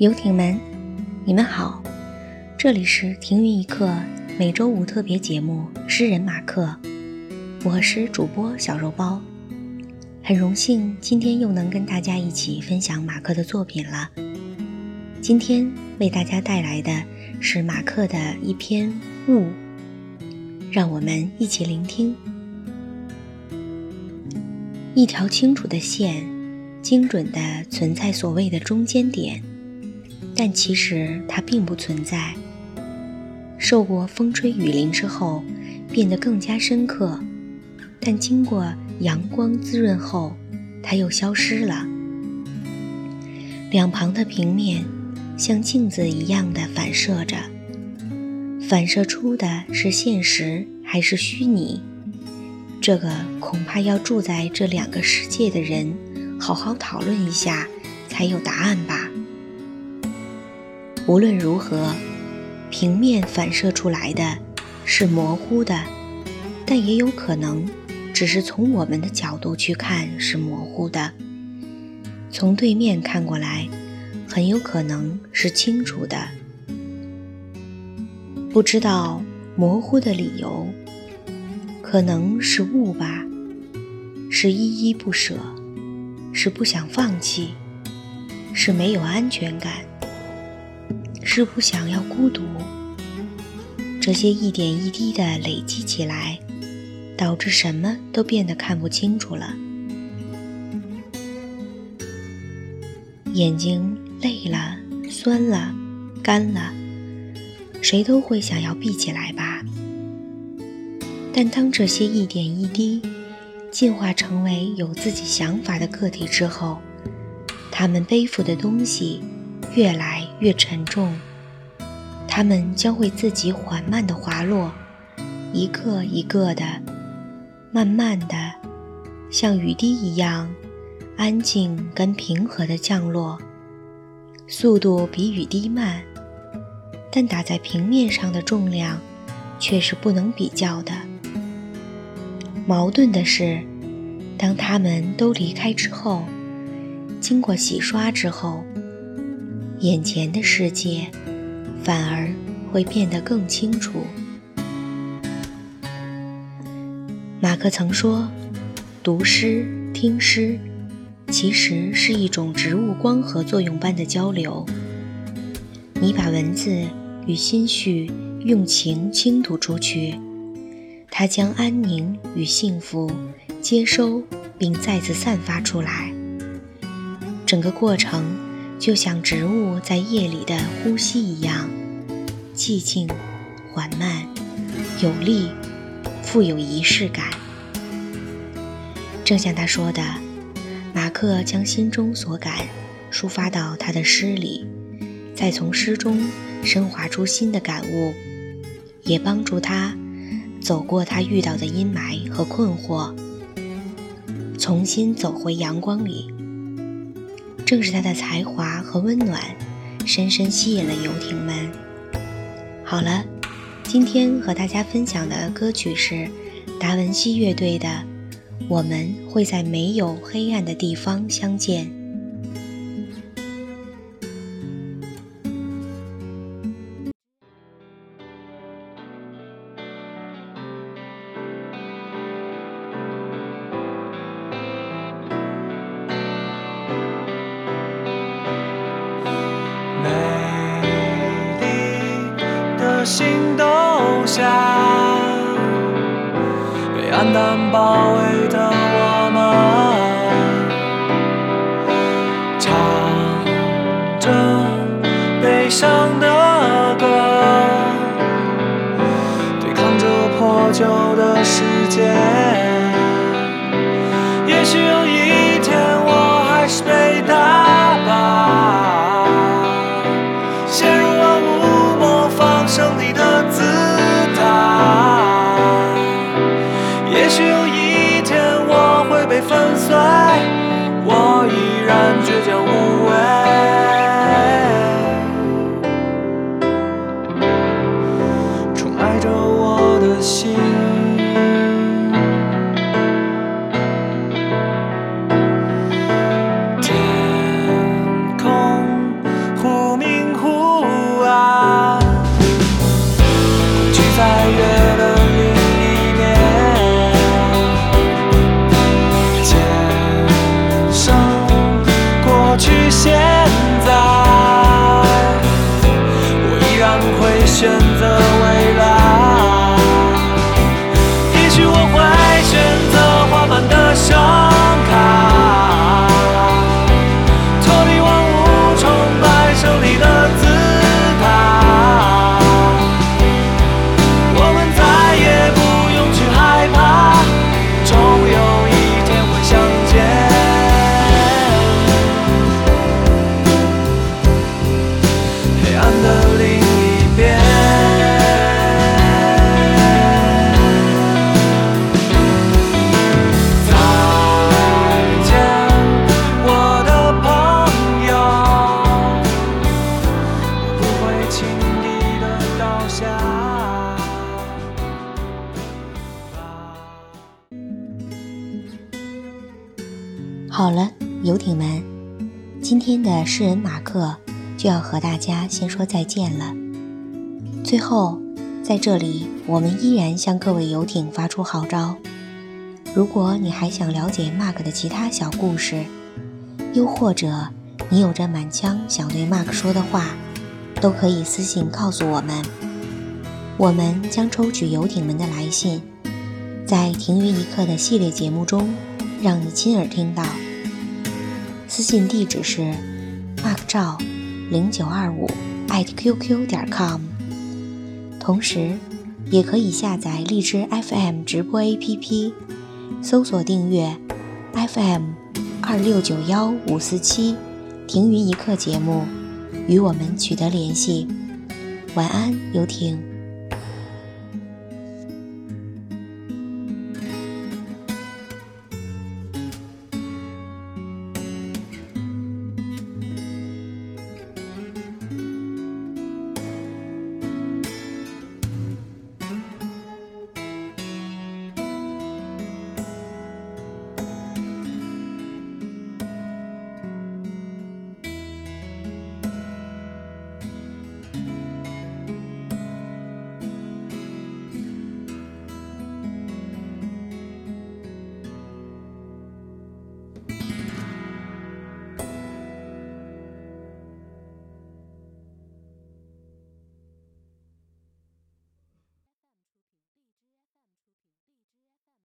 游艇们，你们好，这里是停云一刻每周五特别节目《诗人马克》，我是主播小肉包，很荣幸今天又能跟大家一起分享马克的作品了。今天为大家带来的是马克的一篇《雾》，让我们一起聆听。一条清楚的线，精准地存在所谓的中间点。但其实它并不存在。受过风吹雨淋之后，变得更加深刻，但经过阳光滋润后，它又消失了。两旁的平面像镜子一样的反射着，反射出的是现实还是虚拟？这个恐怕要住在这两个世界的人好好讨论一下，才有答案吧。无论如何，平面反射出来的是模糊的，但也有可能只是从我们的角度去看是模糊的。从对面看过来，很有可能是清楚的。不知道模糊的理由，可能是雾吧，是依依不舍，是不想放弃，是没有安全感。是不想要孤独，这些一点一滴的累积起来，导致什么都变得看不清楚了。眼睛累了、酸了、干了，谁都会想要闭起来吧。但当这些一点一滴进化成为有自己想法的个体之后，他们背负的东西。越来越沉重，它们将会自己缓慢地滑落，一个一个的，慢慢的，像雨滴一样，安静跟平和的降落，速度比雨滴慢，但打在平面上的重量却是不能比较的。矛盾的是，当它们都离开之后，经过洗刷之后。眼前的世界反而会变得更清楚。马克曾说：“读诗、听诗，其实是一种植物光合作用般的交流。你把文字与心绪用情倾吐出去，它将安宁与幸福接收并再次散发出来。整个过程。”就像植物在夜里的呼吸一样，寂静、缓慢、有力、富有仪式感。正像他说的，马克将心中所感抒发到他的诗里，再从诗中升华出新的感悟，也帮助他走过他遇到的阴霾和困惑，重新走回阳光里。正是他的才华和温暖，深深吸引了游艇们。好了，今天和大家分享的歌曲是达文西乐队的《我们会在没有黑暗的地方相见》。难包围的我们，唱着悲伤的歌，对抗着破旧的世界。粉碎，我好了，游艇们，今天的诗人马克就要和大家先说再见了。最后，在这里，我们依然向各位游艇发出号召：如果你还想了解 Mark 的其他小故事，又或者你有着满腔想对 Mark 说的话，都可以私信告诉我们。我们将抽取游艇们的来信，在“停于一刻”的系列节目中，让你亲耳听到。私信地址是 mark 赵零九二五 at qq 点 com，同时也可以下载荔枝 FM 直播 APP，搜索订阅 FM 二六九幺五四七停云一刻节目，与我们取得联系。晚安，游艇。